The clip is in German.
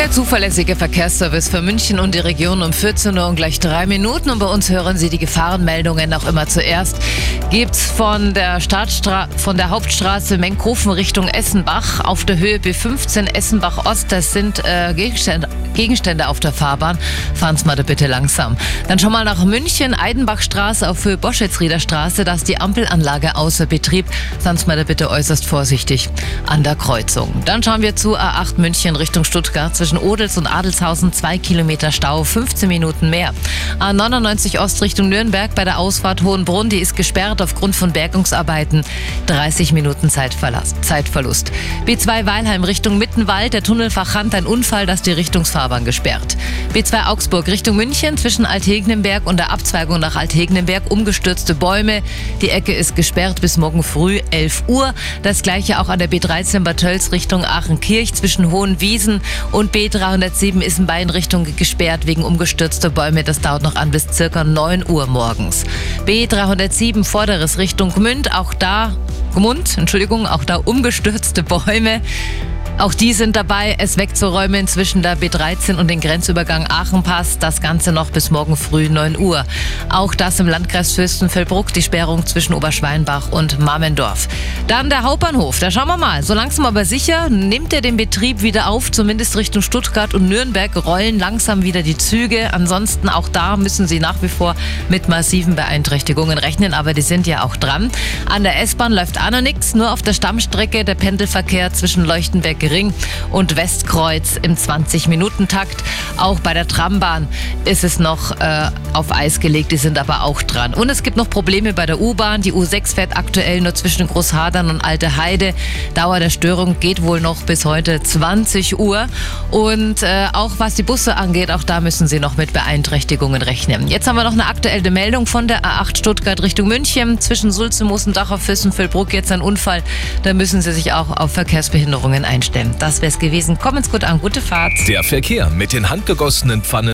Der zuverlässige Verkehrsservice für München und die Region um 14 Uhr und gleich drei Minuten. Und bei uns hören Sie die Gefahrenmeldungen auch immer zuerst. Gibt's von von der Hauptstraße Menkhofen Richtung Essenbach auf der Höhe B15 Essenbach Ost. Das sind äh, Gegenstände, Gegenstände auf der Fahrbahn. Fahren Sie mal da bitte langsam. Dann schon mal nach München, Eidenbachstraße auf Höhe Boschetsrieder Straße. Da ist die Ampelanlage außer Betrieb. Seien Sie mal da bitte äußerst vorsichtig an der Kreuzung. Dann schauen wir zu A8 München Richtung Stuttgart zwischen Odels und Adelshausen zwei Kilometer Stau, 15 Minuten mehr. A99 Ost Richtung Nürnberg bei der Ausfahrt Hohenbrunn, die ist gesperrt aufgrund von Bergungsarbeiten. 30 Minuten Zeitverlust. B2 Weilheim Richtung Mittenwald, der Tunnelfachhand ein Unfall, das die Richtungsfahrbahn gesperrt. B2 Augsburg Richtung München zwischen Althegnenberg und der Abzweigung nach Althegnenberg umgestürzte Bäume. Die Ecke ist gesperrt bis morgen früh 11 Uhr. Das gleiche auch an der B13 Bad Tölz Richtung Aachenkirch zwischen Hohenwiesen und B307 ist in beiden Richtungen gesperrt wegen umgestürzter Bäume. Das dauert noch an bis circa 9 Uhr morgens. B307 Vorderes Richtung Gmünd, auch da Gmund, Entschuldigung, auch da umgestürzte Bäume. Auch die sind dabei, es wegzuräumen zwischen der B13 und den Grenzübergang Aachenpass. Das Ganze noch bis morgen früh 9 Uhr. Auch das im Landkreis Fürstenfeldbruck, die Sperrung zwischen Oberschweinbach und Marmendorf. Dann der Hauptbahnhof. Da schauen wir mal. So langsam aber sicher nimmt er den Betrieb wieder auf, zumindest Richtung Stuttgart und Nürnberg rollen langsam wieder die Züge. Ansonsten auch da müssen Sie nach wie vor mit massiven Beeinträchtigungen rechnen, aber die sind ja auch dran. An der S-Bahn läuft auch noch nichts, nur auf der Stammstrecke der Pendelverkehr zwischen Leuchtenberg Ring und Westkreuz im 20-Minuten-Takt. Auch bei der Trambahn ist es noch äh, auf Eis gelegt, die sind aber auch dran. Und es gibt noch Probleme bei der U-Bahn. Die U6 fährt aktuell nur zwischen Großhadern und Alte Heide. Dauer der Störung geht wohl noch bis heute 20 Uhr. Und äh, auch was die Busse angeht, auch da müssen Sie noch mit Beeinträchtigungen rechnen. Jetzt haben wir noch eine aktuelle Meldung von der A8 Stuttgart Richtung München. Zwischen Sulze, Moosendach auf Fürstenfeldbruck jetzt ein Unfall. Da müssen Sie sich auch auf Verkehrsbehinderungen einstellen. Das wäre es gewesen. Kommen's gut an, gute Fahrt. Der Verkehr mit den handgegossenen Pfannen